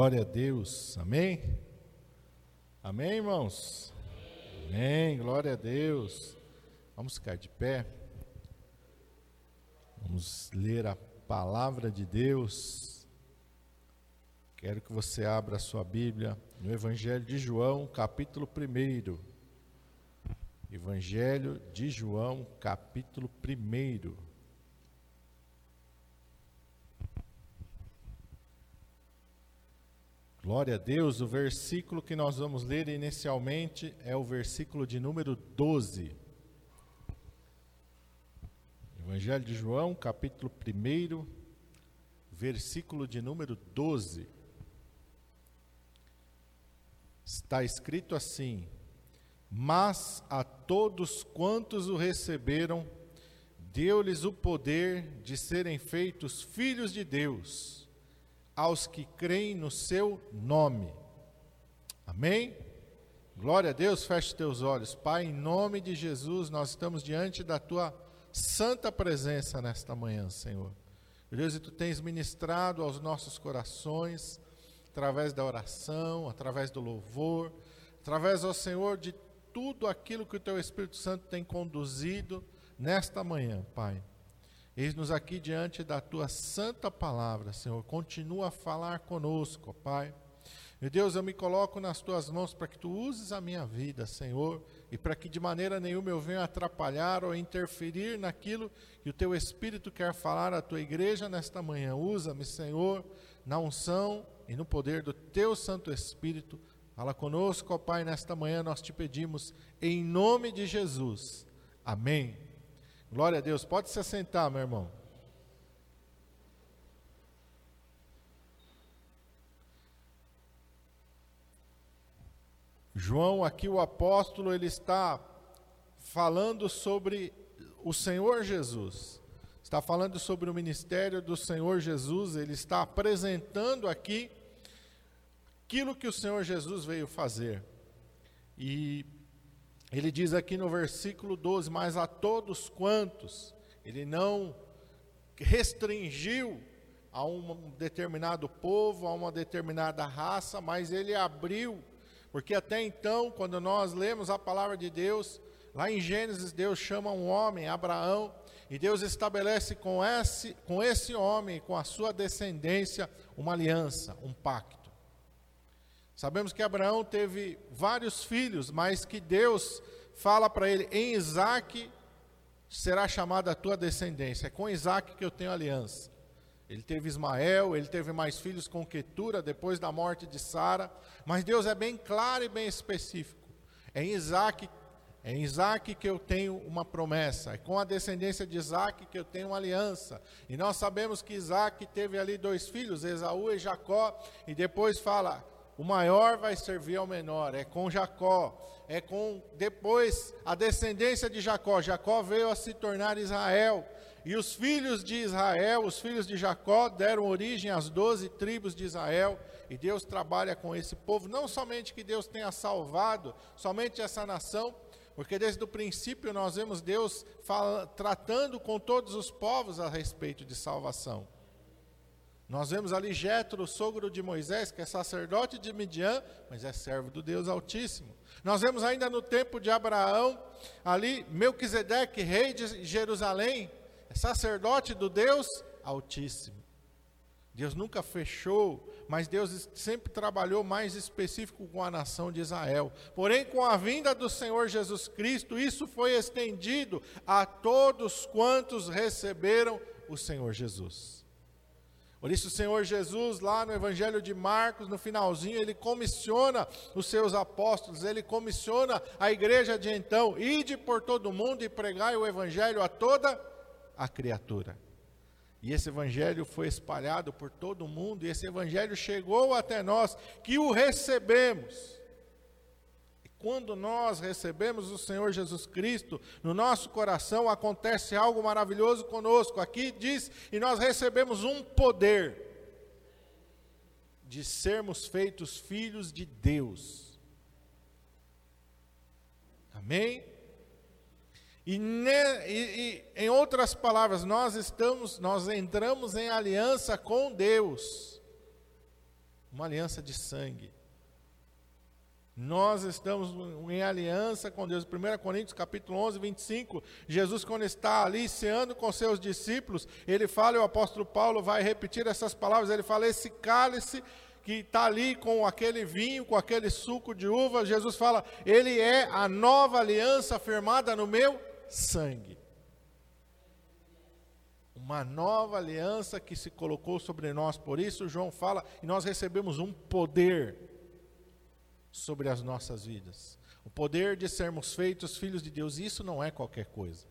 Glória a Deus. Amém? Amém, irmãos? Amém. Glória a Deus. Vamos ficar de pé. Vamos ler a palavra de Deus. Quero que você abra a sua Bíblia no Evangelho de João, capítulo 1. Evangelho de João, capítulo 1. Glória a Deus, o versículo que nós vamos ler inicialmente é o versículo de número 12. Evangelho de João, capítulo 1, versículo de número 12. Está escrito assim: Mas a todos quantos o receberam, deu-lhes o poder de serem feitos filhos de Deus aos que creem no seu nome. Amém? Glória a Deus, feche teus olhos. Pai, em nome de Jesus, nós estamos diante da tua santa presença nesta manhã, Senhor. Deus, e tu tens ministrado aos nossos corações, através da oração, através do louvor, através, ó Senhor, de tudo aquilo que o teu Espírito Santo tem conduzido nesta manhã, Pai. Eis-nos aqui diante da tua santa palavra, Senhor. Continua a falar conosco, Pai. Meu Deus, eu me coloco nas tuas mãos para que tu uses a minha vida, Senhor, e para que de maneira nenhuma eu venha atrapalhar ou interferir naquilo que o teu Espírito quer falar à tua igreja nesta manhã. Usa-me, Senhor, na unção e no poder do teu Santo Espírito. Fala conosco, ó Pai, nesta manhã nós te pedimos, em nome de Jesus. Amém. Glória a Deus. Pode se assentar, meu irmão. João, aqui o apóstolo, ele está falando sobre o Senhor Jesus. Está falando sobre o ministério do Senhor Jesus, ele está apresentando aqui aquilo que o Senhor Jesus veio fazer. E ele diz aqui no versículo 12: Mas a todos quantos, ele não restringiu a um determinado povo, a uma determinada raça, mas ele abriu, porque até então, quando nós lemos a palavra de Deus, lá em Gênesis, Deus chama um homem, Abraão, e Deus estabelece com esse, com esse homem, com a sua descendência, uma aliança, um pacto. Sabemos que Abraão teve vários filhos, mas que Deus fala para ele: em Isaac será chamada a tua descendência. É com Isaac que eu tenho aliança. Ele teve Ismael, ele teve mais filhos com Quetura depois da morte de Sara, mas Deus é bem claro e bem específico. É em Isaac, é em Isaac que eu tenho uma promessa, é com a descendência de Isaac que eu tenho uma aliança. E nós sabemos que Isaac teve ali dois filhos, Esaú e Jacó, e depois fala: o maior vai servir ao menor, é com Jacó, é com depois a descendência de Jacó. Jacó veio a se tornar Israel, e os filhos de Israel, os filhos de Jacó, deram origem às doze tribos de Israel, e Deus trabalha com esse povo, não somente que Deus tenha salvado somente essa nação, porque desde o princípio nós vemos Deus fala, tratando com todos os povos a respeito de salvação. Nós vemos ali Jetro, sogro de Moisés, que é sacerdote de Midian, mas é servo do Deus Altíssimo. Nós vemos ainda no tempo de Abraão, ali Melquisedeque, rei de Jerusalém, é sacerdote do Deus Altíssimo. Deus nunca fechou, mas Deus sempre trabalhou mais específico com a nação de Israel. Porém, com a vinda do Senhor Jesus Cristo, isso foi estendido a todos quantos receberam o Senhor Jesus. Por isso, o Senhor Jesus, lá no Evangelho de Marcos, no finalzinho, ele comissiona os seus apóstolos, ele comissiona a igreja de então: ide por todo mundo e pregai o Evangelho a toda a criatura. E esse Evangelho foi espalhado por todo o mundo, e esse Evangelho chegou até nós, que o recebemos quando nós recebemos o Senhor Jesus Cristo no nosso coração, acontece algo maravilhoso conosco. Aqui diz, e nós recebemos um poder de sermos feitos filhos de Deus. Amém? E, ne, e, e, em outras palavras, nós estamos, nós entramos em aliança com Deus. uma aliança de sangue. Nós estamos em aliança com Deus. 1 Coríntios capítulo 11, 25, Jesus quando está ali ceando com seus discípulos, ele fala, e o apóstolo Paulo vai repetir essas palavras, ele fala, esse cálice que está ali com aquele vinho, com aquele suco de uva, Jesus fala, ele é a nova aliança firmada no meu sangue. Uma nova aliança que se colocou sobre nós, por isso João fala, e nós recebemos um poder sobre as nossas vidas. O poder de sermos feitos filhos de Deus, isso não é qualquer coisa.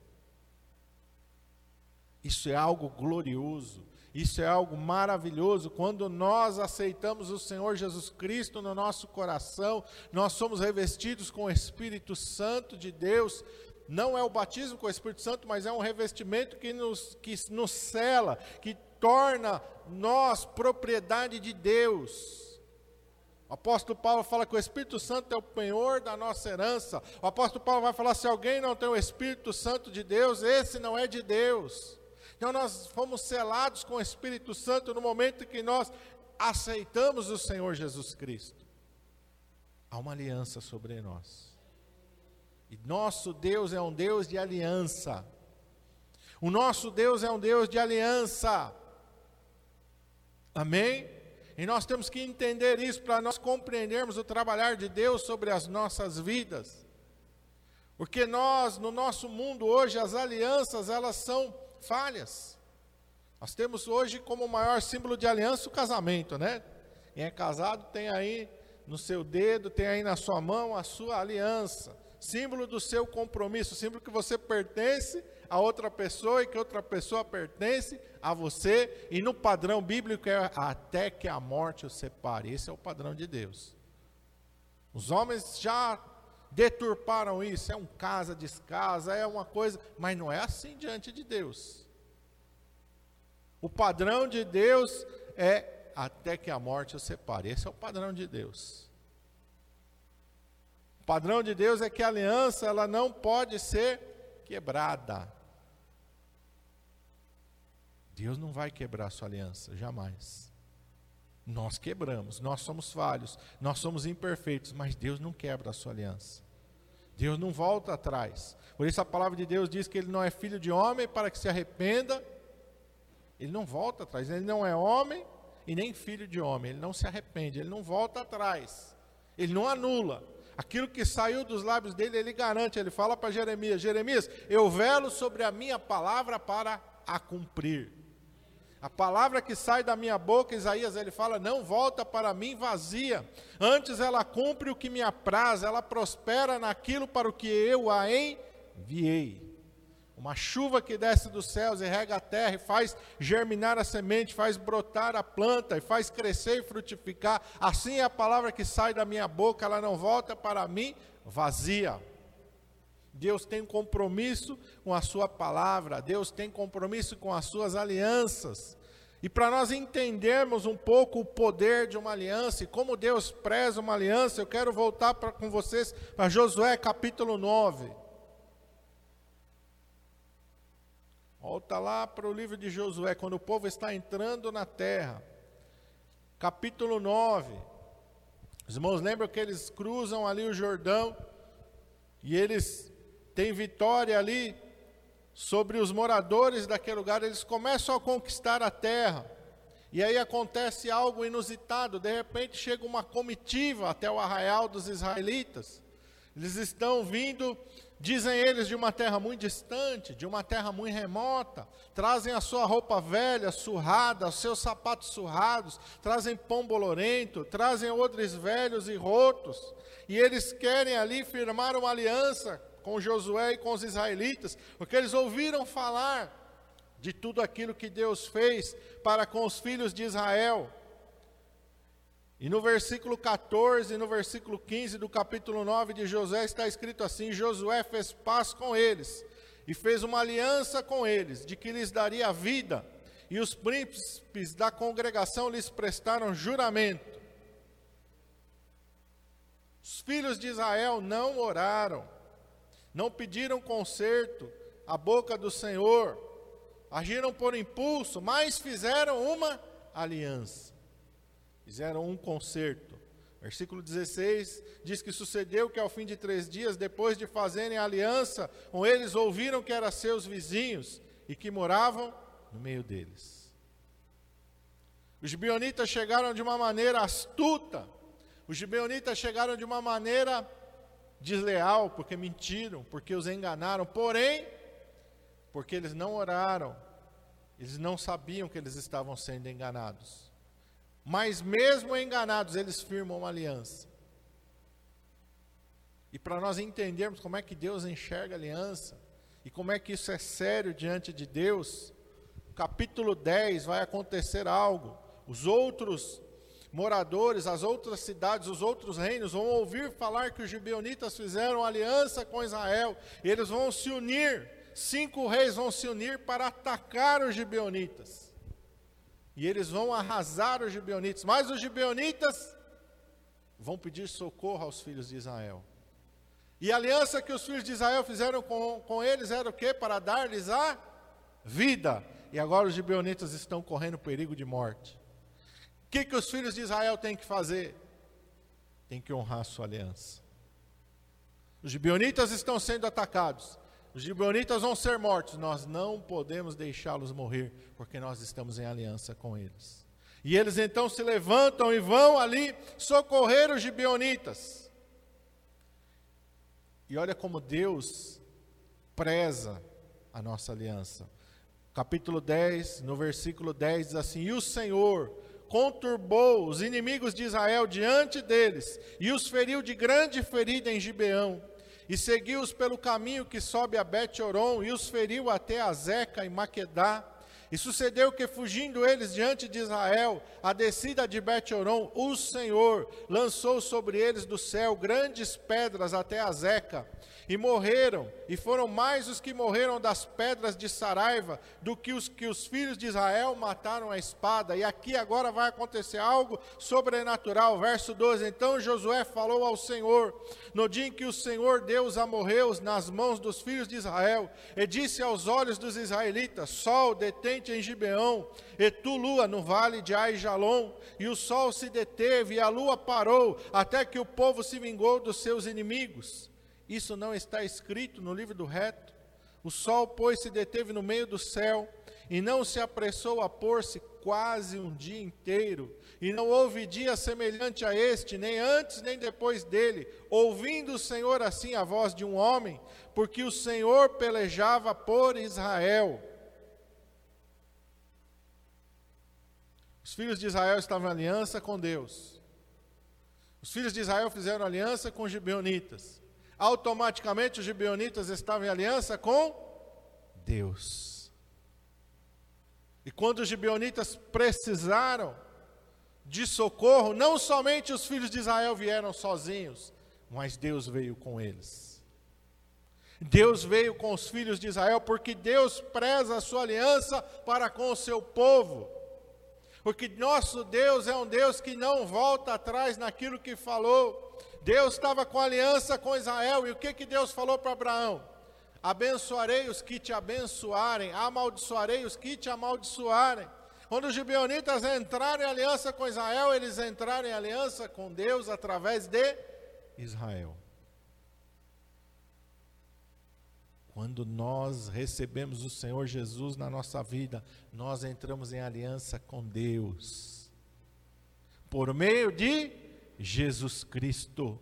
Isso é algo glorioso, isso é algo maravilhoso. Quando nós aceitamos o Senhor Jesus Cristo no nosso coração, nós somos revestidos com o Espírito Santo de Deus. Não é o batismo com o Espírito Santo, mas é um revestimento que nos, que nos cela, que torna nós propriedade de Deus. O apóstolo Paulo fala que o Espírito Santo é o penhor da nossa herança. O apóstolo Paulo vai falar: se alguém não tem o Espírito Santo de Deus, esse não é de Deus. Então nós fomos selados com o Espírito Santo no momento que nós aceitamos o Senhor Jesus Cristo. Há uma aliança sobre nós. E nosso Deus é um Deus de aliança. O nosso Deus é um Deus de aliança. Amém? E nós temos que entender isso para nós compreendermos o trabalhar de Deus sobre as nossas vidas. Porque nós, no nosso mundo hoje, as alianças, elas são falhas. Nós temos hoje como maior símbolo de aliança o casamento, né? Quem é casado tem aí no seu dedo, tem aí na sua mão a sua aliança, símbolo do seu compromisso, símbolo que você pertence a outra pessoa e que outra pessoa pertence a você, e no padrão bíblico é até que a morte os separe. Esse é o padrão de Deus. Os homens já deturparam isso, é um casa descasa, é uma coisa, mas não é assim diante de Deus. O padrão de Deus é até que a morte os separe. Esse é o padrão de Deus. O padrão de Deus é que a aliança ela não pode ser quebrada. Deus não vai quebrar a sua aliança, jamais. Nós quebramos, nós somos falhos, nós somos imperfeitos, mas Deus não quebra a sua aliança. Deus não volta atrás. Por isso a palavra de Deus diz que ele não é filho de homem para que se arrependa. Ele não volta atrás. Ele não é homem e nem filho de homem. Ele não se arrepende, ele não volta atrás. Ele não anula. Aquilo que saiu dos lábios dele, ele garante. Ele fala para Jeremias: Jeremias, eu velo sobre a minha palavra para a cumprir. A palavra que sai da minha boca, Isaías, ele fala, não volta para mim vazia. Antes ela cumpre o que me apraz, ela prospera naquilo para o que eu a enviei. Uma chuva que desce dos céus e rega a terra e faz germinar a semente, faz brotar a planta e faz crescer e frutificar. Assim é a palavra que sai da minha boca, ela não volta para mim vazia. Deus tem compromisso com a sua palavra, Deus tem compromisso com as suas alianças. E para nós entendermos um pouco o poder de uma aliança e como Deus preza uma aliança, eu quero voltar pra, com vocês para Josué capítulo 9. Volta lá para o livro de Josué, quando o povo está entrando na terra. Capítulo 9. Os irmãos lembram que eles cruzam ali o Jordão e eles tem vitória ali sobre os moradores daquele lugar, eles começam a conquistar a terra. E aí acontece algo inusitado, de repente chega uma comitiva até o arraial dos israelitas. Eles estão vindo, dizem eles, de uma terra muito distante, de uma terra muito remota. Trazem a sua roupa velha, surrada, os seus sapatos surrados, trazem pão bolorento, trazem odres velhos e rotos. E eles querem ali firmar uma aliança com Josué e com os israelitas, porque eles ouviram falar de tudo aquilo que Deus fez para com os filhos de Israel. E no versículo 14 e no versículo 15 do capítulo 9 de Josué está escrito assim: Josué fez paz com eles e fez uma aliança com eles, de que lhes daria vida, e os príncipes da congregação lhes prestaram juramento. Os filhos de Israel não oraram não pediram conserto à boca do Senhor, agiram por impulso, mas fizeram uma aliança. fizeram um concerto. Versículo 16 diz que sucedeu que ao fim de três dias, depois de fazerem aliança com eles, ouviram que eram seus vizinhos e que moravam no meio deles. Os gibeonitas chegaram de uma maneira astuta, os gibeonitas chegaram de uma maneira desleal, porque mentiram, porque os enganaram, porém, porque eles não oraram, eles não sabiam que eles estavam sendo enganados. Mas mesmo enganados, eles firmam uma aliança. E para nós entendermos como é que Deus enxerga a aliança e como é que isso é sério diante de Deus, capítulo 10 vai acontecer algo. Os outros moradores, as outras cidades, os outros reinos vão ouvir falar que os gibeonitas fizeram aliança com Israel, e eles vão se unir, cinco reis vão se unir para atacar os gibeonitas. E eles vão arrasar os gibeonitas. Mas os gibeonitas vão pedir socorro aos filhos de Israel. E a aliança que os filhos de Israel fizeram com, com eles era o quê? Para dar-lhes a vida. E agora os gibeonitas estão correndo perigo de morte. O que, que os filhos de Israel têm que fazer? Tem que honrar a sua aliança. Os gibeonitas estão sendo atacados. Os gibeonitas vão ser mortos, nós não podemos deixá-los morrer, porque nós estamos em aliança com eles. E eles então se levantam e vão ali socorrer os gibeonitas. E olha como Deus preza a nossa aliança. Capítulo 10, no versículo 10 diz assim: E o Senhor conturbou os inimigos de Israel diante deles, e os feriu de grande ferida em Gibeão e seguiu-os pelo caminho que sobe a Bet-Oron, e os feriu até Azeca e Maquedá. E sucedeu que, fugindo eles diante de Israel, a descida de Bet-Oron, o Senhor lançou sobre eles do céu grandes pedras até Azeca, e morreram, e foram mais os que morreram das pedras de Saraiva do que os que os filhos de Israel mataram a espada. E aqui agora vai acontecer algo sobrenatural. Verso 12: Então Josué falou ao Senhor, no dia em que o Senhor deu os amorreus nas mãos dos filhos de Israel, e disse aos olhos dos israelitas: Sol, em Gibeão, e tu, lua, no vale de Aijalon. E o sol se deteve, e a lua parou, até que o povo se vingou dos seus inimigos. Isso não está escrito no livro do reto. O sol, pois, se deteve no meio do céu e não se apressou a pôr-se quase um dia inteiro. E não houve dia semelhante a este, nem antes nem depois dele, ouvindo o Senhor assim a voz de um homem, porque o Senhor pelejava por Israel. Os filhos de Israel estavam em aliança com Deus. Os filhos de Israel fizeram aliança com os gibeonitas automaticamente os gibeonitas estavam em aliança com Deus. E quando os gibeonitas precisaram de socorro, não somente os filhos de Israel vieram sozinhos, mas Deus veio com eles. Deus veio com os filhos de Israel porque Deus preza a sua aliança para com o seu povo. Porque nosso Deus é um Deus que não volta atrás naquilo que falou. Deus estava com aliança com Israel, e o que, que Deus falou para Abraão? Abençoarei os que te abençoarem, amaldiçoarei os que te amaldiçoarem. Quando os gibeonitas entraram em aliança com Israel, eles entraram em aliança com Deus através de Israel. Quando nós recebemos o Senhor Jesus na nossa vida, nós entramos em aliança com Deus. Por meio de Jesus Cristo.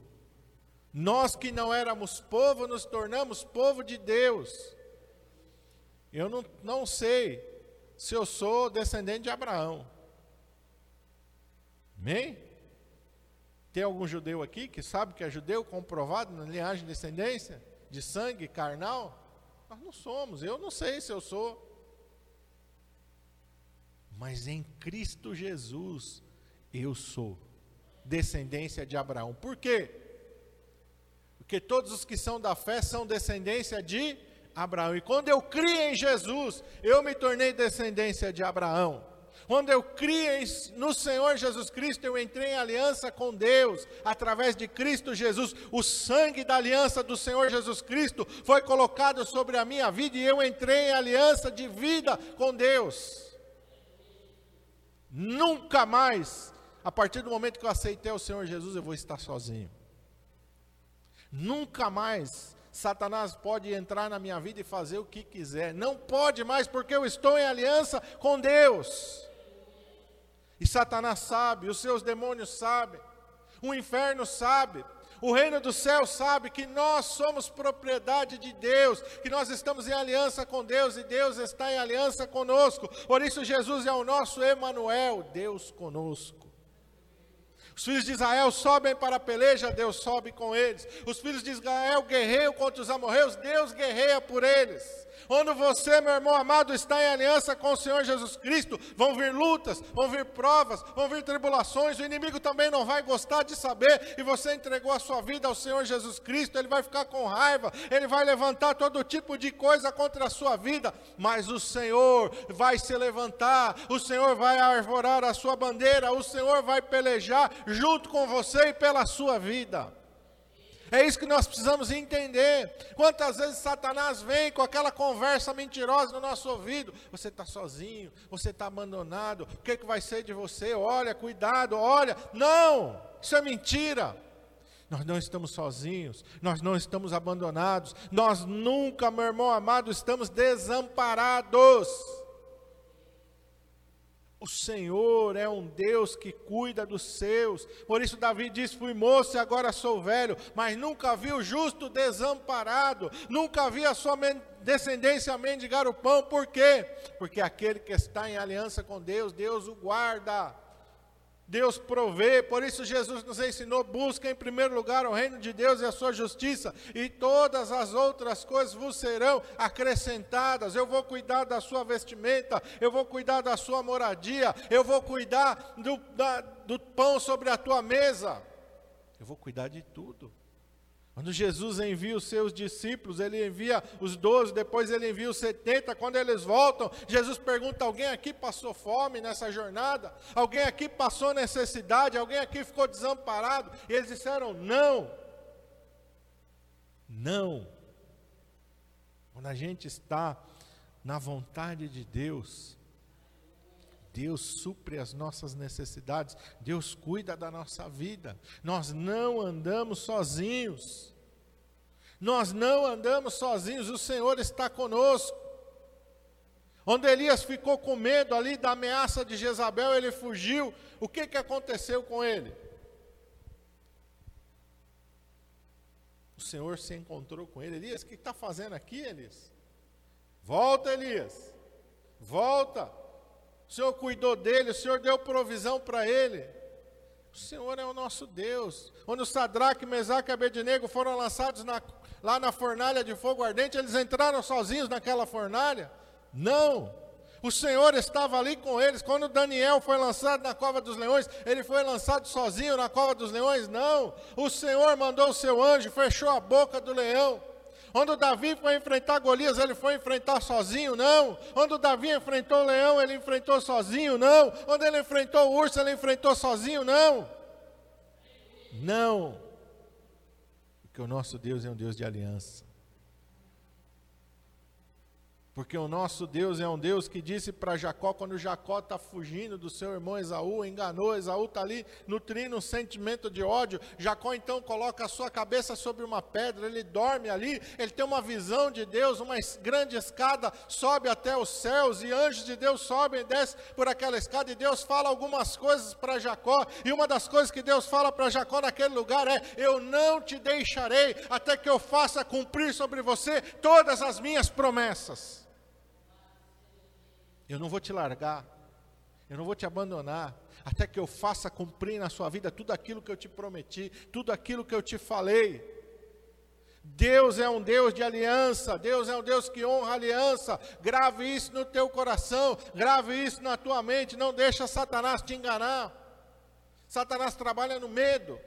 Nós que não éramos povo, nos tornamos povo de Deus. Eu não, não sei se eu sou descendente de Abraão. Amém? Tem algum judeu aqui que sabe que é judeu comprovado na linhagem de descendência de sangue carnal? Nós não somos, eu não sei se eu sou. Mas em Cristo Jesus eu sou descendência de Abraão. Por quê? Porque todos os que são da fé são descendência de Abraão. E quando eu criei em Jesus, eu me tornei descendência de Abraão. Quando eu criei no Senhor Jesus Cristo, eu entrei em aliança com Deus, através de Cristo Jesus. O sangue da aliança do Senhor Jesus Cristo foi colocado sobre a minha vida e eu entrei em aliança de vida com Deus. Nunca mais A partir do momento que eu aceitei o Senhor Jesus, eu vou estar sozinho. Nunca mais Satanás pode entrar na minha vida e fazer o que quiser. Não pode mais, porque eu estou em aliança com Deus. E Satanás sabe, os seus demônios sabem, o inferno sabe, o reino do céu sabe que nós somos propriedade de Deus, que nós estamos em aliança com Deus e Deus está em aliança conosco. Por isso Jesus é o nosso Emanuel, Deus conosco. Os filhos de Israel sobem para a peleja, Deus sobe com eles. Os filhos de Israel guerreiam contra os amorreus, Deus guerreia por eles. Quando você, meu irmão amado, está em aliança com o Senhor Jesus Cristo, vão vir lutas, vão vir provas, vão vir tribulações, o inimigo também não vai gostar de saber, e você entregou a sua vida ao Senhor Jesus Cristo, ele vai ficar com raiva, ele vai levantar todo tipo de coisa contra a sua vida, mas o Senhor vai se levantar, o Senhor vai arvorar a sua bandeira, o Senhor vai pelejar junto com você e pela sua vida. É isso que nós precisamos entender. Quantas vezes Satanás vem com aquela conversa mentirosa no nosso ouvido: você está sozinho, você está abandonado, o que, que vai ser de você? Olha, cuidado, olha. Não, isso é mentira. Nós não estamos sozinhos, nós não estamos abandonados, nós nunca, meu irmão amado, estamos desamparados. O Senhor é um Deus que cuida dos seus. Por isso Davi diz: Fui moço e agora sou velho, mas nunca vi o justo desamparado, nunca vi a sua descendência mendigar o pão. Por quê? Porque aquele que está em aliança com Deus, Deus o guarda. Deus provê, por isso Jesus nos ensinou: busca em primeiro lugar o reino de Deus e a sua justiça, e todas as outras coisas vos serão acrescentadas. Eu vou cuidar da sua vestimenta, eu vou cuidar da sua moradia, eu vou cuidar do, da, do pão sobre a tua mesa, eu vou cuidar de tudo. Quando Jesus envia os seus discípulos, ele envia os doze, depois ele envia os setenta. Quando eles voltam, Jesus pergunta: alguém aqui passou fome nessa jornada? Alguém aqui passou necessidade? Alguém aqui ficou desamparado? E eles disseram: não. Não. Quando a gente está na vontade de Deus, Deus supre as nossas necessidades, Deus cuida da nossa vida. Nós não andamos sozinhos. Nós não andamos sozinhos, o Senhor está conosco. Onde Elias ficou com medo ali da ameaça de Jezabel, ele fugiu. O que, que aconteceu com ele? O Senhor se encontrou com ele. Elias, o que está fazendo aqui, Elias? Volta, Elias. Volta. O Senhor cuidou dele, o Senhor deu provisão para ele. O Senhor é o nosso Deus. Quando Sadraque, Mesaque e Abednego foram lançados na, lá na fornalha de fogo ardente, eles entraram sozinhos naquela fornalha? Não. O Senhor estava ali com eles. Quando Daniel foi lançado na cova dos leões, ele foi lançado sozinho na cova dos leões? Não. O Senhor mandou o seu anjo, fechou a boca do leão. Quando Davi foi enfrentar Golias, ele foi enfrentar sozinho? Não. Quando Davi enfrentou o leão, ele enfrentou sozinho? Não. Quando ele enfrentou o urso, ele enfrentou sozinho? Não. Não. Porque o nosso Deus é um Deus de aliança. Porque o nosso Deus é um Deus que disse para Jacó, quando Jacó está fugindo do seu irmão Esaú, enganou, Esaú está ali nutrindo um sentimento de ódio. Jacó então coloca a sua cabeça sobre uma pedra, ele dorme ali, ele tem uma visão de Deus, uma grande escada sobe até os céus, e anjos de Deus sobem e descem por aquela escada, e Deus fala algumas coisas para Jacó, e uma das coisas que Deus fala para Jacó naquele lugar é: Eu não te deixarei até que eu faça cumprir sobre você todas as minhas promessas. Eu não vou te largar, eu não vou te abandonar, até que eu faça cumprir na sua vida tudo aquilo que eu te prometi, tudo aquilo que eu te falei. Deus é um Deus de aliança, Deus é um Deus que honra aliança. Grave isso no teu coração, grave isso na tua mente, não deixa Satanás te enganar. Satanás trabalha no medo.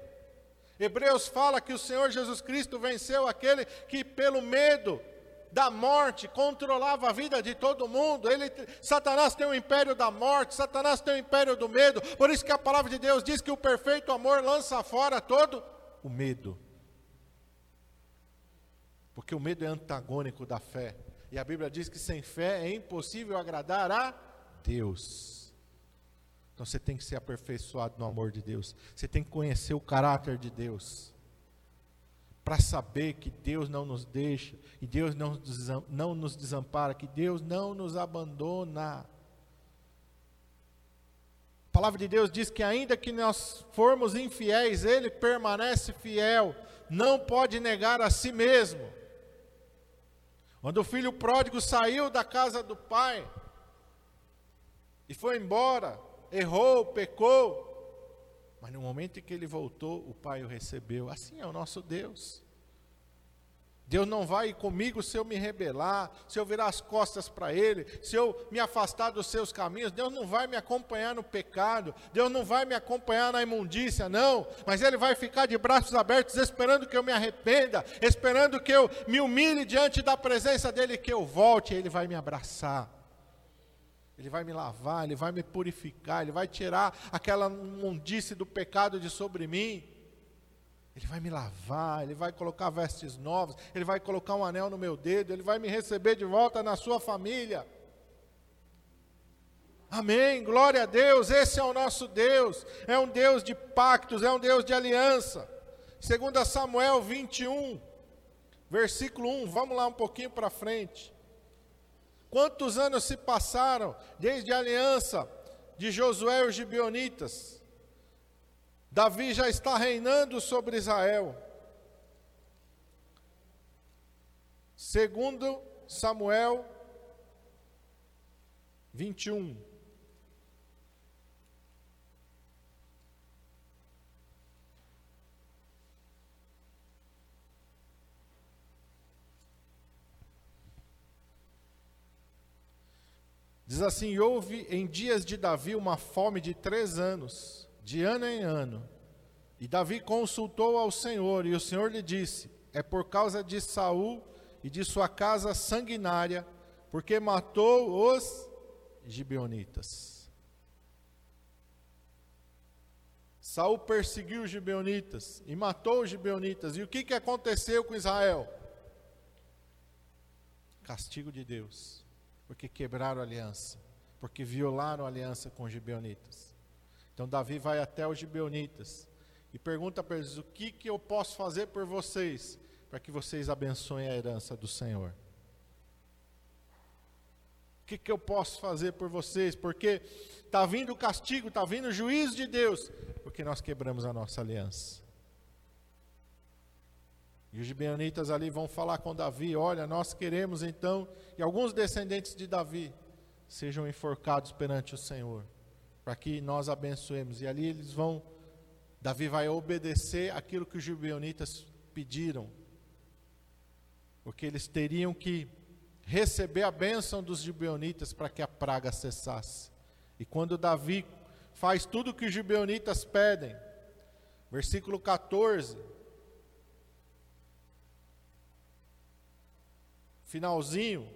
Hebreus fala que o Senhor Jesus Cristo venceu aquele que pelo medo da morte, controlava a vida de todo mundo. Ele, Satanás tem o império da morte, Satanás tem o império do medo. Por isso que a palavra de Deus diz que o perfeito amor lança fora todo o medo. Porque o medo é antagônico da fé. E a Bíblia diz que sem fé é impossível agradar a Deus. Então você tem que ser aperfeiçoado no amor de Deus. Você tem que conhecer o caráter de Deus. Para saber que Deus não nos deixa, e Deus não, não nos desampara, que Deus não nos abandona. A palavra de Deus diz que ainda que nós formos infiéis, Ele permanece fiel, não pode negar a si mesmo. Quando o filho pródigo saiu da casa do pai e foi embora, errou, pecou. Mas no momento em que ele voltou, o Pai o recebeu. Assim é o nosso Deus. Deus não vai comigo se eu me rebelar, se eu virar as costas para Ele, se eu me afastar dos seus caminhos. Deus não vai me acompanhar no pecado, Deus não vai me acompanhar na imundícia, não. Mas Ele vai ficar de braços abertos, esperando que eu me arrependa, esperando que eu me humilhe diante da presença dEle, que eu volte, e Ele vai me abraçar. Ele vai me lavar, Ele vai me purificar, Ele vai tirar aquela mundice do pecado de sobre mim. Ele vai me lavar, Ele vai colocar vestes novas, Ele vai colocar um anel no meu dedo, Ele vai me receber de volta na sua família. Amém, glória a Deus, esse é o nosso Deus, é um Deus de pactos, é um Deus de aliança. 2 Samuel 21, versículo 1, vamos lá um pouquinho para frente. Quantos anos se passaram desde a aliança de Josué e os gibeonitas? Davi já está reinando sobre Israel. Segundo Samuel 21. Diz assim: houve em dias de Davi uma fome de três anos, de ano em ano. E Davi consultou ao Senhor, e o Senhor lhe disse: É por causa de Saul e de sua casa sanguinária, porque matou os gibeonitas. Saul perseguiu os gibeonitas e matou os gibeonitas. E o que, que aconteceu com Israel? Castigo de Deus porque quebraram a aliança, porque violaram a aliança com os gibeonitas. Então Davi vai até os gibeonitas e pergunta para eles: o que, que eu posso fazer por vocês para que vocês abençoem a herança do Senhor? O que, que eu posso fazer por vocês? Porque está vindo o castigo, está vindo o juízo de Deus, porque nós quebramos a nossa aliança. E os gibeonitas ali vão falar com Davi: Olha, nós queremos então que alguns descendentes de Davi sejam enforcados perante o Senhor, para que nós abençoemos. E ali eles vão, Davi vai obedecer aquilo que os gibeonitas pediram, porque eles teriam que receber a bênção dos gibeonitas para que a praga cessasse. E quando Davi faz tudo o que os gibeonitas pedem, versículo 14 finalzinho,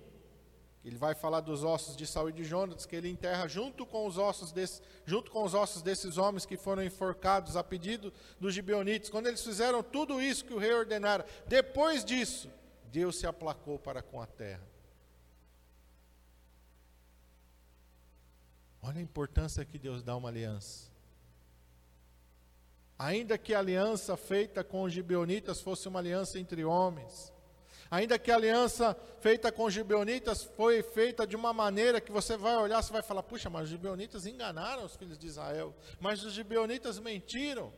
ele vai falar dos ossos de Saul e de Jonas, que ele enterra junto com os ossos desse, junto com os ossos desses homens que foram enforcados a pedido dos gibeonitas. Quando eles fizeram tudo isso que o rei ordenara, depois disso, Deus se aplacou para com a terra. Olha a importância que Deus dá uma aliança. Ainda que a aliança feita com os gibeonitas fosse uma aliança entre homens, Ainda que a aliança feita com os gibeonitas foi feita de uma maneira que você vai olhar, você vai falar: puxa, mas os gibeonitas enganaram os filhos de Israel, mas os gibeonitas mentiram.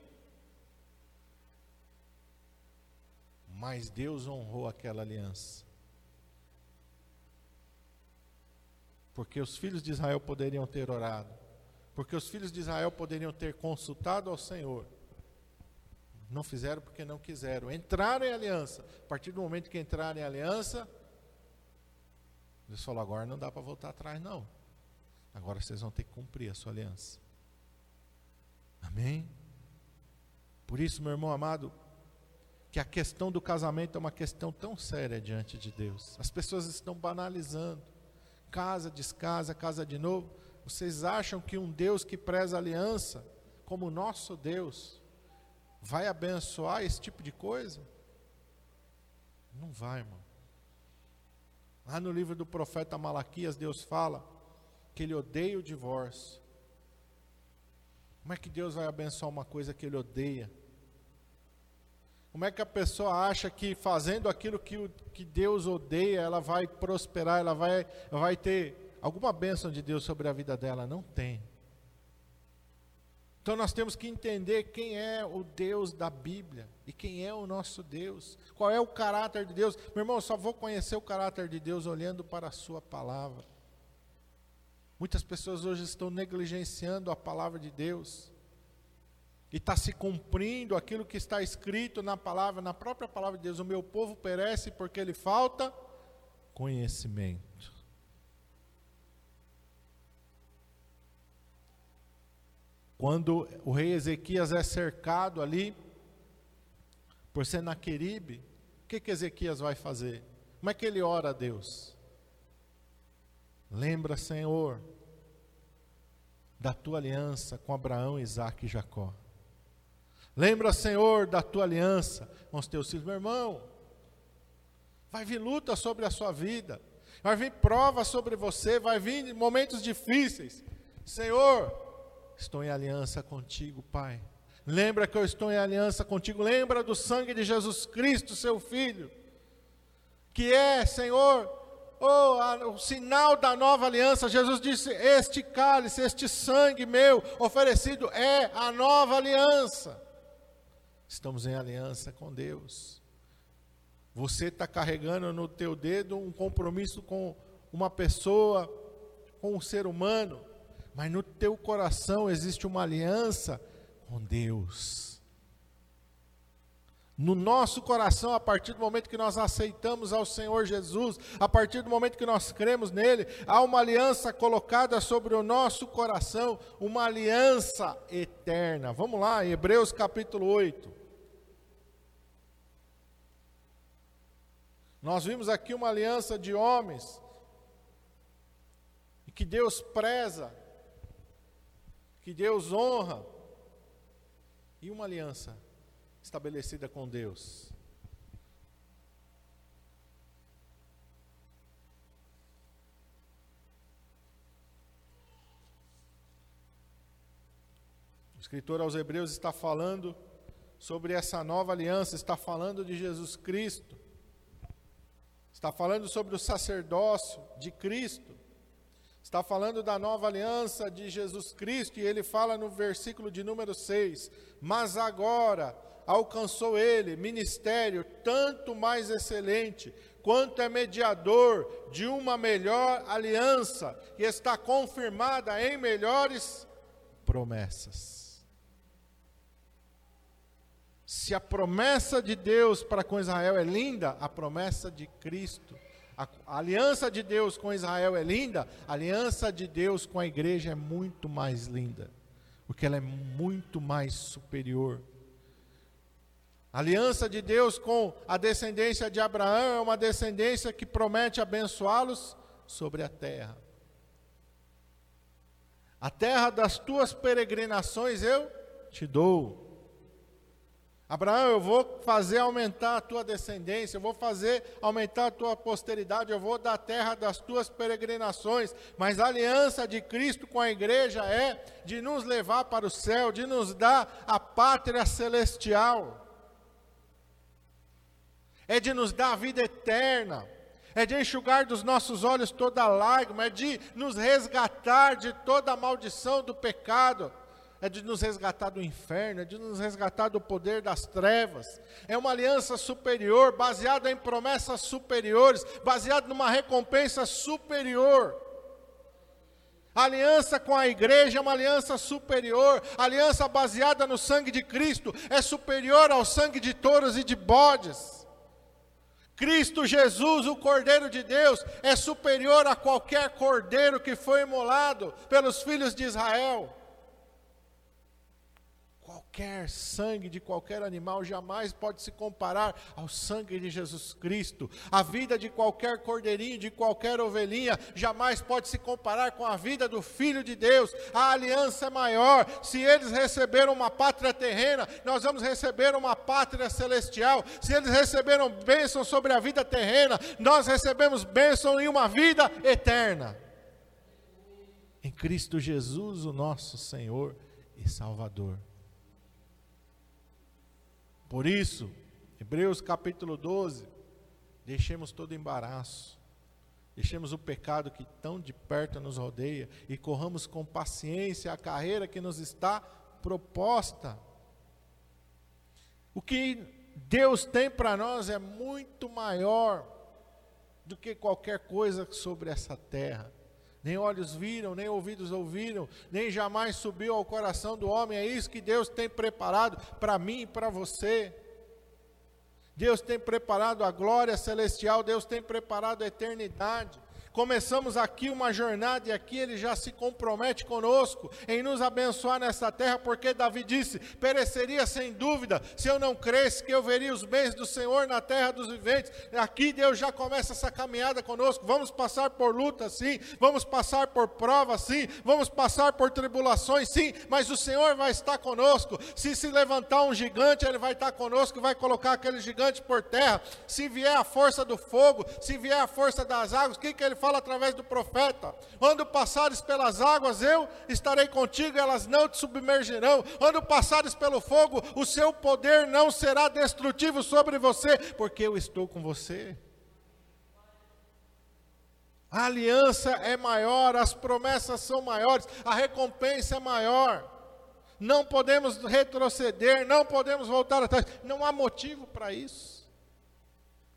Mas Deus honrou aquela aliança. Porque os filhos de Israel poderiam ter orado, porque os filhos de Israel poderiam ter consultado ao Senhor não fizeram porque não quiseram. Entraram em aliança. A partir do momento que entraram em aliança, Deus falou: agora não dá para voltar atrás, não. Agora vocês vão ter que cumprir a sua aliança. Amém? Por isso, meu irmão amado, que a questão do casamento é uma questão tão séria diante de Deus. As pessoas estão banalizando. Casa, descasa, casa de novo. Vocês acham que um Deus que preza aliança, como o nosso Deus, vai abençoar esse tipo de coisa? Não vai, irmão. Lá no livro do profeta Malaquias, Deus fala que ele odeia o divórcio. Como é que Deus vai abençoar uma coisa que ele odeia? Como é que a pessoa acha que fazendo aquilo que, que Deus odeia, ela vai prosperar, ela vai, vai ter alguma bênção de Deus sobre a vida dela? Não tem. Então nós temos que entender quem é o Deus da Bíblia e quem é o nosso Deus. Qual é o caráter de Deus? Meu irmão, eu só vou conhecer o caráter de Deus olhando para a Sua palavra. Muitas pessoas hoje estão negligenciando a palavra de Deus e está se cumprindo aquilo que está escrito na palavra, na própria palavra de Deus. O meu povo perece porque lhe falta conhecimento. Quando o rei Ezequias é cercado ali por Senaqueribe, o que, que Ezequias vai fazer? Como é que ele ora a Deus? Lembra, Senhor, da tua aliança com Abraão, Isaac e Jacó. Lembra, Senhor, da tua aliança com os teus filhos. Meu irmão, vai vir luta sobre a sua vida, vai vir prova sobre você, vai vir momentos difíceis. Senhor, Estou em aliança contigo, Pai. Lembra que eu estou em aliança contigo. Lembra do sangue de Jesus Cristo, seu Filho. Que é, Senhor, oh, a, o sinal da nova aliança. Jesus disse: Este cálice, este sangue meu oferecido é a nova aliança. Estamos em aliança com Deus. Você está carregando no teu dedo um compromisso com uma pessoa, com um ser humano mas no teu coração existe uma aliança com Deus. No nosso coração, a partir do momento que nós aceitamos ao Senhor Jesus, a partir do momento que nós cremos nele, há uma aliança colocada sobre o nosso coração, uma aliança eterna. Vamos lá, Hebreus capítulo 8. Nós vimos aqui uma aliança de homens, que Deus preza, que Deus honra e uma aliança estabelecida com Deus. O escritor aos Hebreus está falando sobre essa nova aliança, está falando de Jesus Cristo, está falando sobre o sacerdócio de Cristo. Está falando da nova aliança de Jesus Cristo, e ele fala no versículo de número 6: Mas agora alcançou ele ministério tanto mais excelente, quanto é mediador de uma melhor aliança, que está confirmada em melhores promessas. Se a promessa de Deus para com Israel é linda, a promessa de Cristo a, aliança de Deus com Israel é linda, a aliança de Deus com a igreja é muito mais linda, porque ela é muito mais superior. A aliança de Deus com a descendência de Abraão é uma descendência que promete abençoá-los sobre a terra. A terra das tuas peregrinações eu te dou. Abraão, eu vou fazer aumentar a tua descendência, eu vou fazer aumentar a tua posteridade, eu vou dar terra das tuas peregrinações, mas a aliança de Cristo com a igreja é de nos levar para o céu, de nos dar a pátria celestial, é de nos dar a vida eterna, é de enxugar dos nossos olhos toda lágrima, é de nos resgatar de toda a maldição do pecado é de nos resgatar do inferno, é de nos resgatar do poder das trevas. É uma aliança superior, baseada em promessas superiores, baseada numa recompensa superior. Aliança com a igreja é uma aliança superior, aliança baseada no sangue de Cristo é superior ao sangue de touros e de bodes. Cristo Jesus, o Cordeiro de Deus, é superior a qualquer cordeiro que foi imolado pelos filhos de Israel qualquer sangue de qualquer animal jamais pode se comparar ao sangue de Jesus Cristo. A vida de qualquer cordeirinho, de qualquer ovelhinha, jamais pode se comparar com a vida do Filho de Deus. A aliança é maior. Se eles receberam uma pátria terrena, nós vamos receber uma pátria celestial. Se eles receberam bênção sobre a vida terrena, nós recebemos bênção em uma vida eterna. Em Cristo Jesus, o nosso Senhor e Salvador. Por isso, Hebreus capítulo 12, deixemos todo embaraço, deixemos o pecado que tão de perto nos rodeia e corramos com paciência a carreira que nos está proposta. O que Deus tem para nós é muito maior do que qualquer coisa sobre essa terra. Nem olhos viram, nem ouvidos ouviram, nem jamais subiu ao coração do homem. É isso que Deus tem preparado para mim e para você. Deus tem preparado a glória celestial, Deus tem preparado a eternidade. Começamos aqui uma jornada e aqui ele já se compromete conosco em nos abençoar nessa terra, porque Davi disse: pereceria sem dúvida se eu não cresce que eu veria os bens do Senhor na terra dos viventes. Aqui Deus já começa essa caminhada conosco. Vamos passar por luta, sim, vamos passar por provas, sim, vamos passar por tribulações, sim, mas o Senhor vai estar conosco. Se se levantar um gigante, ele vai estar conosco, vai colocar aquele gigante por terra. Se vier a força do fogo, se vier a força das águas, o que, que ele faz? Fala através do profeta: Quando passares pelas águas, eu estarei contigo, elas não te submergirão. Quando passares pelo fogo, o seu poder não será destrutivo sobre você, porque eu estou com você. A aliança é maior, as promessas são maiores, a recompensa é maior. Não podemos retroceder, não podemos voltar atrás. Não há motivo para isso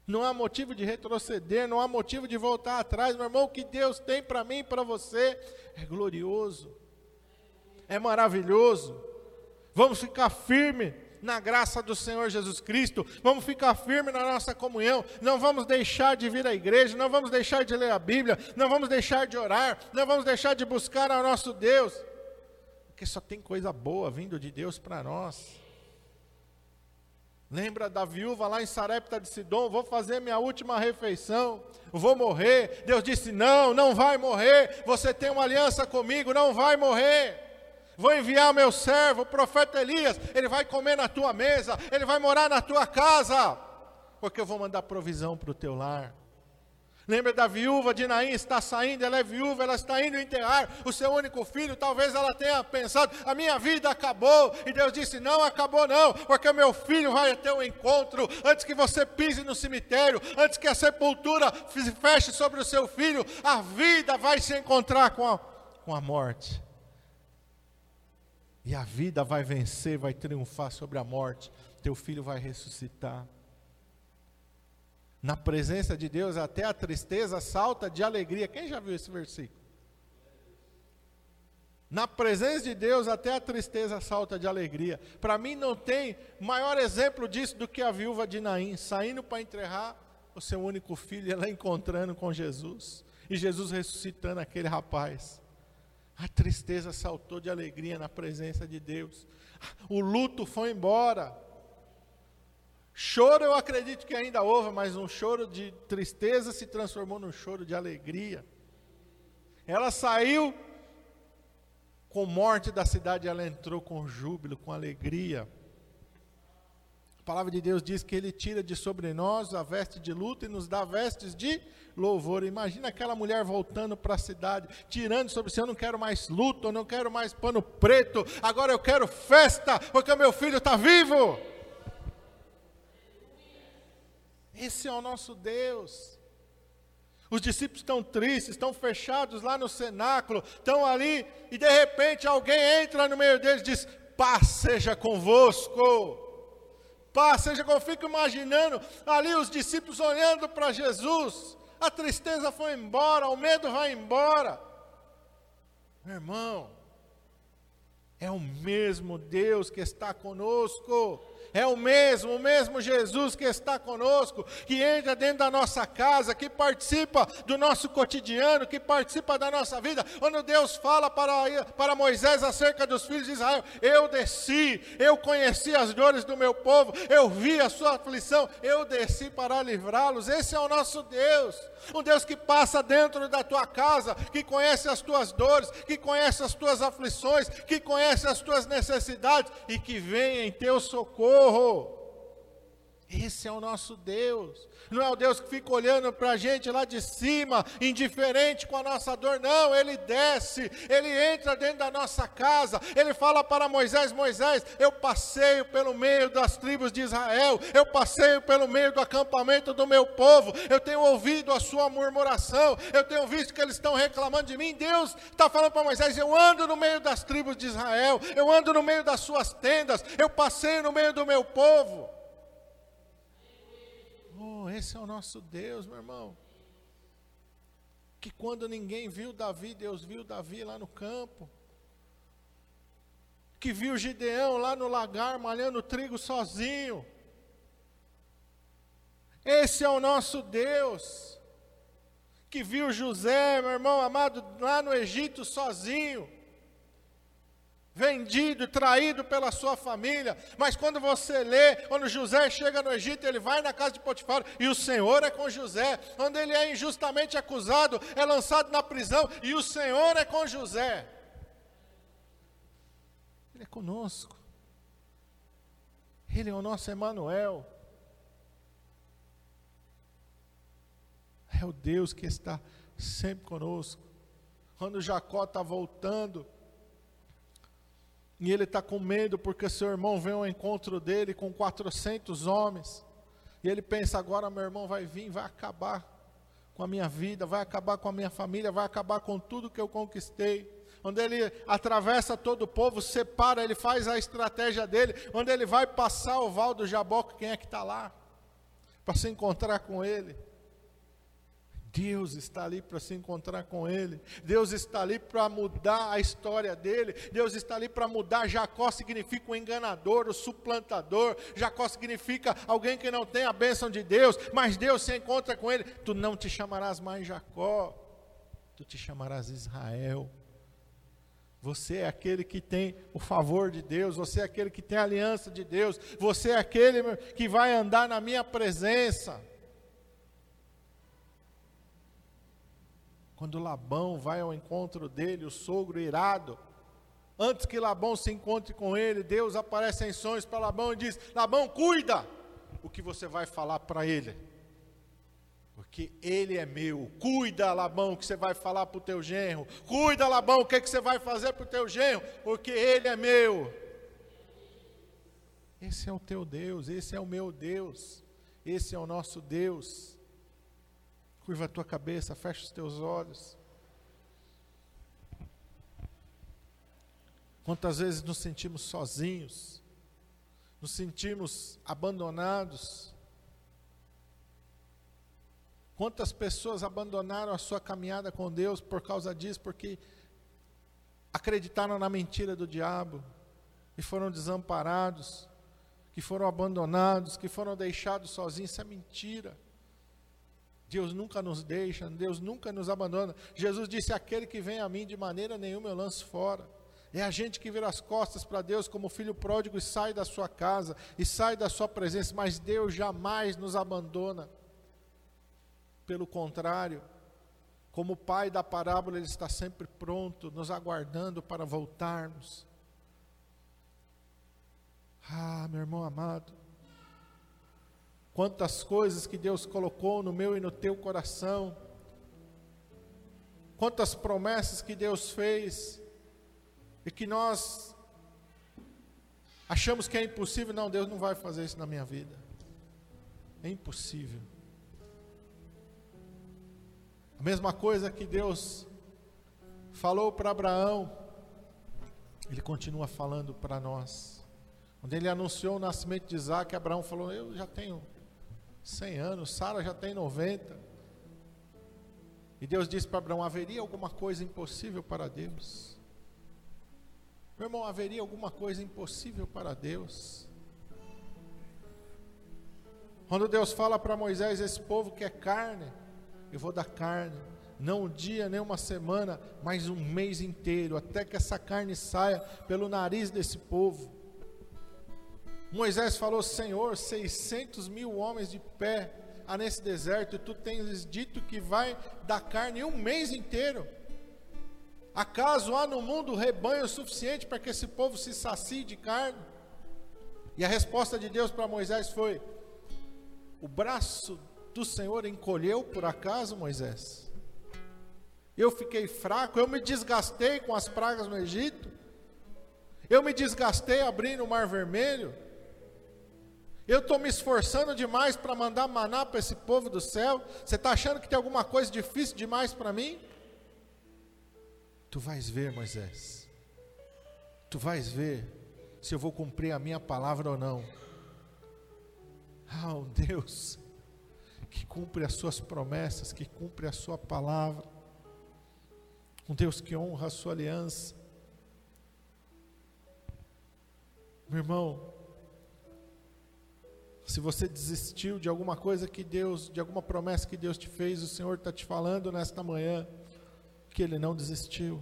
não há motivo de retroceder, não há motivo de voltar atrás, meu irmão. O que Deus tem para mim e para você é glorioso, é maravilhoso. Vamos ficar firme na graça do Senhor Jesus Cristo, vamos ficar firme na nossa comunhão, não vamos deixar de vir à igreja, não vamos deixar de ler a Bíblia, não vamos deixar de orar, não vamos deixar de buscar ao nosso Deus, porque só tem coisa boa vindo de Deus para nós. Lembra da viúva lá em Sarepta de Sidom? Vou fazer minha última refeição, vou morrer. Deus disse: Não, não vai morrer. Você tem uma aliança comigo, não vai morrer. Vou enviar meu servo, o profeta Elias. Ele vai comer na tua mesa, ele vai morar na tua casa, porque eu vou mandar provisão para o teu lar. Lembra da viúva de Naim, está saindo, ela é viúva, ela está indo enterrar o seu único filho. Talvez ela tenha pensado: a minha vida acabou. E Deus disse: não acabou, não, porque o meu filho vai ter um encontro antes que você pise no cemitério, antes que a sepultura feche sobre o seu filho. A vida vai se encontrar com a, com a morte. E a vida vai vencer, vai triunfar sobre a morte. Teu filho vai ressuscitar. Na presença de Deus, até a tristeza salta de alegria. Quem já viu esse versículo? Na presença de Deus, até a tristeza salta de alegria. Para mim, não tem maior exemplo disso do que a viúva de Naim, saindo para enterrar o seu único filho ela encontrando com Jesus. E Jesus ressuscitando aquele rapaz. A tristeza saltou de alegria na presença de Deus. O luto foi embora. Choro eu acredito que ainda houve, mas um choro de tristeza se transformou num choro de alegria. Ela saiu com morte da cidade, ela entrou com júbilo, com alegria. A palavra de Deus diz que Ele tira de sobre nós a veste de luto e nos dá vestes de louvor. Imagina aquela mulher voltando para a cidade, tirando sobre si: eu não quero mais luto, eu não quero mais pano preto, agora eu quero festa, porque meu filho está vivo. Esse é o nosso Deus. Os discípulos estão tristes, estão fechados lá no cenáculo, estão ali, e de repente alguém entra no meio deles e diz: Paz seja convosco. Paz seja convosco. Fico imaginando ali os discípulos olhando para Jesus. A tristeza foi embora, o medo vai embora. Meu irmão, é o mesmo Deus que está conosco é o mesmo, o mesmo Jesus que está conosco, que entra dentro da nossa casa, que participa do nosso cotidiano, que participa da nossa vida. Quando Deus fala para, para Moisés acerca dos filhos de Israel, eu desci, eu conheci as dores do meu povo, eu vi a sua aflição, eu desci para livrá-los. Esse é o nosso Deus, um Deus que passa dentro da tua casa, que conhece as tuas dores, que conhece as tuas aflições, que conhece as tuas necessidades e que vem em teu socorro socorro. Esse é o nosso Deus. Não é o Deus que fica olhando para a gente lá de cima, indiferente com a nossa dor. Não, ele desce, ele entra dentro da nossa casa. Ele fala para Moisés: Moisés, eu passeio pelo meio das tribos de Israel, eu passeio pelo meio do acampamento do meu povo. Eu tenho ouvido a sua murmuração, eu tenho visto que eles estão reclamando de mim. Deus está falando para Moisés: Eu ando no meio das tribos de Israel, eu ando no meio das suas tendas, eu passeio no meio do meu povo. Esse é o nosso Deus, meu irmão. Que quando ninguém viu Davi, Deus viu Davi lá no campo. Que viu Gideão lá no lagar malhando trigo sozinho. Esse é o nosso Deus. Que viu José, meu irmão amado, lá no Egito sozinho vendido, traído pela sua família. Mas quando você lê, quando José chega no Egito, ele vai na casa de Potifar e o Senhor é com José. Quando ele é injustamente acusado, é lançado na prisão e o Senhor é com José. Ele é conosco. Ele é o nosso Emanuel. É o Deus que está sempre conosco. Quando Jacó está voltando, e ele está com medo porque seu irmão vem ao encontro dele com 400 homens. E ele pensa: agora meu irmão vai vir, vai acabar com a minha vida, vai acabar com a minha família, vai acabar com tudo que eu conquistei. Onde ele atravessa todo o povo, separa, ele faz a estratégia dele, onde ele vai passar o val do Jaboco, quem é que está lá? Para se encontrar com ele. Deus está ali para se encontrar com ele. Deus está ali para mudar a história dele. Deus está ali para mudar. Jacó significa o enganador, o suplantador. Jacó significa alguém que não tem a bênção de Deus, mas Deus se encontra com ele. Tu não te chamarás mais Jacó, tu te chamarás Israel. Você é aquele que tem o favor de Deus, você é aquele que tem a aliança de Deus, você é aquele que vai andar na minha presença. Quando Labão vai ao encontro dele, o sogro irado, antes que Labão se encontre com ele, Deus aparece em sonhos para Labão e diz: Labão, cuida o que você vai falar para ele, porque ele é meu. Cuida, Labão, o que você vai falar para o teu genro. Cuida, Labão, o que, é que você vai fazer para o teu genro, porque ele é meu. Esse é o teu Deus, esse é o meu Deus, esse é o nosso Deus. Curva a tua cabeça, fecha os teus olhos. Quantas vezes nos sentimos sozinhos, nos sentimos abandonados. Quantas pessoas abandonaram a sua caminhada com Deus por causa disso, porque acreditaram na mentira do diabo e foram desamparados, que foram abandonados, que foram deixados sozinhos. Isso é mentira. Deus nunca nos deixa, Deus nunca nos abandona. Jesus disse: Aquele que vem a mim, de maneira nenhuma eu lanço fora. É a gente que vira as costas para Deus como filho pródigo e sai da sua casa, e sai da sua presença, mas Deus jamais nos abandona. Pelo contrário, como pai da parábola, ele está sempre pronto, nos aguardando para voltarmos. Ah, meu irmão amado, Quantas coisas que Deus colocou no meu e no teu coração. Quantas promessas que Deus fez e que nós achamos que é impossível. Não, Deus não vai fazer isso na minha vida. É impossível. A mesma coisa que Deus falou para Abraão, Ele continua falando para nós. Quando Ele anunciou o nascimento de Isaac, Abraão falou: Eu já tenho 100 anos, Sara já tem 90. E Deus disse para Abraão: haveria alguma coisa impossível para Deus? Meu irmão, haveria alguma coisa impossível para Deus? Quando Deus fala para Moisés: esse povo quer carne, eu vou dar carne, não um dia, nem uma semana, mas um mês inteiro, até que essa carne saia pelo nariz desse povo. Moisés falou: Senhor, 600 mil homens de pé há nesse deserto, e tu tens dito que vai dar carne um mês inteiro. Acaso há no mundo rebanho suficiente para que esse povo se sacie de carne? E a resposta de Deus para Moisés foi: O braço do Senhor encolheu por acaso, Moisés? Eu fiquei fraco, eu me desgastei com as pragas no Egito, eu me desgastei abrindo o Mar Vermelho, eu estou me esforçando demais para mandar maná para esse povo do céu. Você está achando que tem alguma coisa difícil demais para mim? Tu vais ver, Moisés. Tu vais ver se eu vou cumprir a minha palavra ou não. Ah, um Deus que cumpre as suas promessas, que cumpre a sua palavra. Um Deus que honra a sua aliança. Meu irmão, se você desistiu de alguma coisa que Deus, de alguma promessa que Deus te fez, o Senhor está te falando nesta manhã que Ele não desistiu.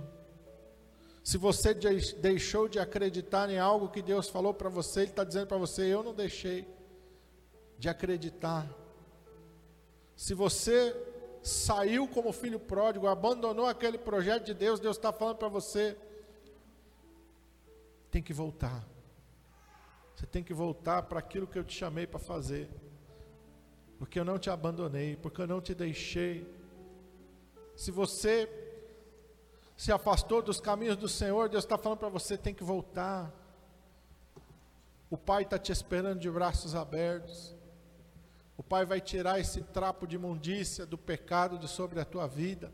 Se você deixou de acreditar em algo que Deus falou para você, Ele está dizendo para você: Eu não deixei de acreditar. Se você saiu como filho pródigo, abandonou aquele projeto de Deus, Deus está falando para você: tem que voltar. Você tem que voltar para aquilo que eu te chamei para fazer. Porque eu não te abandonei, porque eu não te deixei. Se você se afastou dos caminhos do Senhor, Deus está falando para você: tem que voltar. O Pai está te esperando de braços abertos. O Pai vai tirar esse trapo de imundícia do pecado de sobre a tua vida.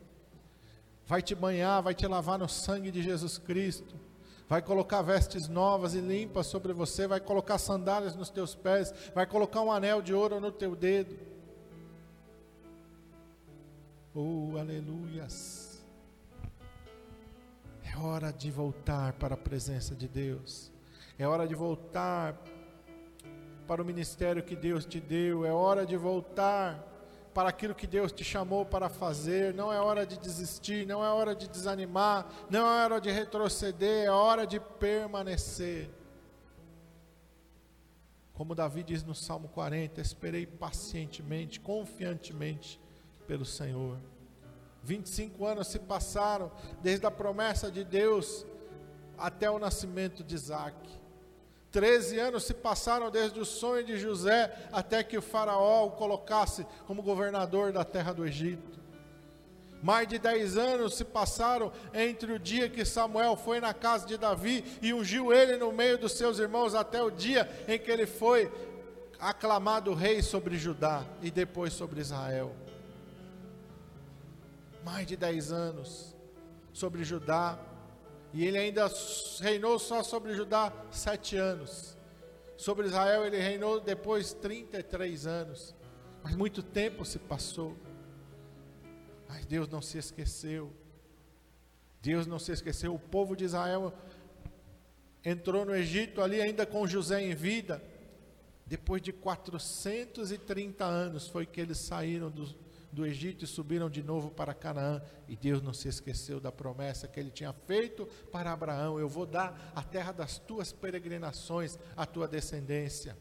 Vai te banhar, vai te lavar no sangue de Jesus Cristo vai colocar vestes novas e limpas sobre você, vai colocar sandálias nos teus pés, vai colocar um anel de ouro no teu dedo. Oh, aleluias! É hora de voltar para a presença de Deus, é hora de voltar para o ministério que Deus te deu, é hora de voltar para aquilo que Deus te chamou para fazer, não é hora de desistir, não é hora de desanimar, não é hora de retroceder, é hora de permanecer. Como Davi diz no Salmo 40, esperei pacientemente, confiantemente pelo Senhor. 25 anos se passaram desde a promessa de Deus até o nascimento de Isaac. Treze anos se passaram desde o sonho de José até que o faraó o colocasse como governador da terra do Egito. Mais de dez anos se passaram entre o dia que Samuel foi na casa de Davi e ungiu ele no meio dos seus irmãos até o dia em que ele foi aclamado rei sobre Judá e depois sobre Israel. Mais de dez anos sobre Judá, e ele ainda reinou só sobre Judá sete anos. Sobre Israel ele reinou depois 33 anos. Mas muito tempo se passou. Mas Deus não se esqueceu. Deus não se esqueceu. O povo de Israel entrou no Egito ali ainda com José em vida. Depois de 430 anos foi que eles saíram do, do Egito e subiram de novo para Canaã. E Deus não se esqueceu da promessa que ele tinha feito para Abraão: Eu vou dar a terra das tuas peregrinações à tua descendência.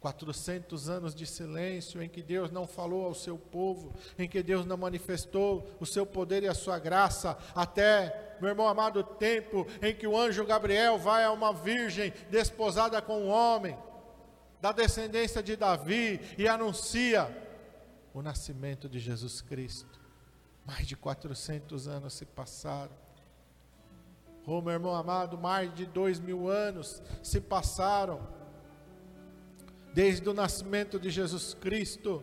400 anos de silêncio em que Deus não falou ao seu povo, em que Deus não manifestou o seu poder e a sua graça, até, meu irmão amado, o tempo em que o anjo Gabriel vai a uma virgem desposada com um homem, da descendência de Davi e anuncia o nascimento de Jesus Cristo. Mais de 400 anos se passaram. Oh, meu irmão amado, mais de dois mil anos se passaram desde o nascimento de Jesus Cristo.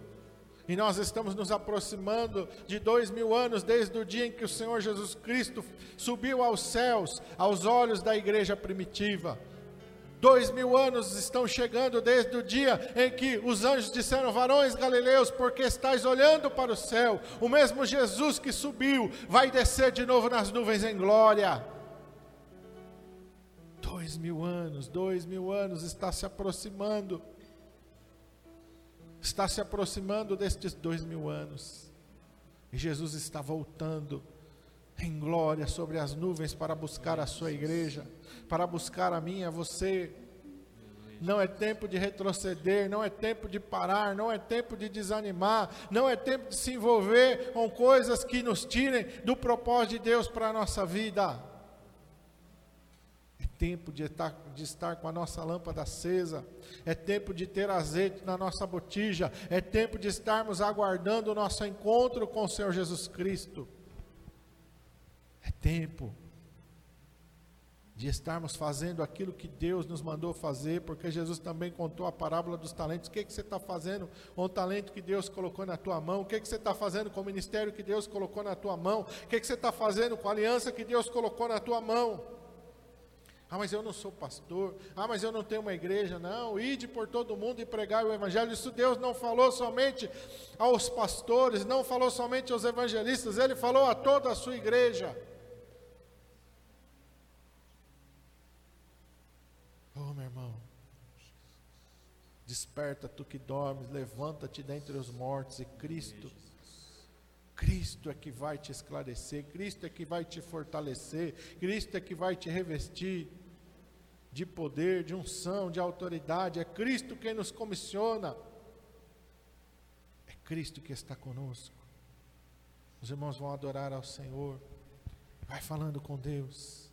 E nós estamos nos aproximando de dois mil anos desde o dia em que o Senhor Jesus Cristo subiu aos céus, aos olhos da igreja primitiva. Dois mil anos estão chegando desde o dia em que os anjos disseram: Varões galileus, porque estáis olhando para o céu? O mesmo Jesus que subiu vai descer de novo nas nuvens em glória. Dois mil anos, dois mil anos está se aproximando. Está se aproximando destes dois mil anos. E Jesus está voltando em glória sobre as nuvens para buscar a sua igreja, para buscar a minha, você. Não é tempo de retroceder, não é tempo de parar, não é tempo de desanimar, não é tempo de se envolver com coisas que nos tirem do propósito de Deus para a nossa vida. É tempo de estar, de estar com a nossa lâmpada acesa. É tempo de ter azeite na nossa botija. É tempo de estarmos aguardando o nosso encontro com o Senhor Jesus Cristo. É tempo de estarmos fazendo aquilo que Deus nos mandou fazer, porque Jesus também contou a parábola dos talentos. O que, que você está fazendo com o talento que Deus colocou na tua mão? O que, que você está fazendo com o ministério que Deus colocou na tua mão? O que, que você está fazendo com a aliança que Deus colocou na tua mão? Ah, mas eu não sou pastor. Ah, mas eu não tenho uma igreja. Não, ide por todo mundo e pregar o evangelho. Isso Deus não falou somente aos pastores, não falou somente aos evangelistas, ele falou a toda a sua igreja. Oh, meu irmão. Desperta tu que dormes, levanta-te dentre os mortos e Cristo Cristo é que vai te esclarecer, Cristo é que vai te fortalecer, Cristo é que vai te revestir de poder, de unção, de autoridade. É Cristo quem nos comissiona. É Cristo que está conosco. Os irmãos vão adorar ao Senhor. Vai falando com Deus.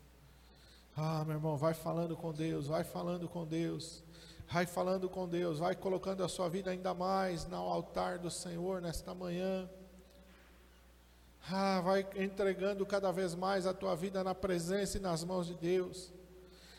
Ah, meu irmão, vai falando com Deus, vai falando com Deus. Vai falando com Deus, vai colocando a sua vida ainda mais no altar do Senhor nesta manhã. Ah, vai entregando cada vez mais a tua vida na presença e nas mãos de Deus.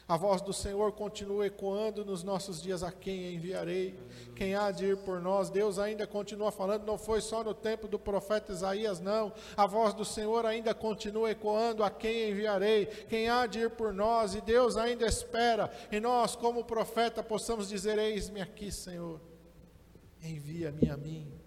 A voz do Senhor continua ecoando nos nossos dias: a quem enviarei? Quem há de ir por nós? Deus ainda continua falando, não foi só no tempo do profeta Isaías, não. A voz do Senhor ainda continua ecoando: a quem enviarei? Quem há de ir por nós? E Deus ainda espera, e nós, como profeta, possamos dizer: Eis-me aqui, Senhor, envia-me a mim.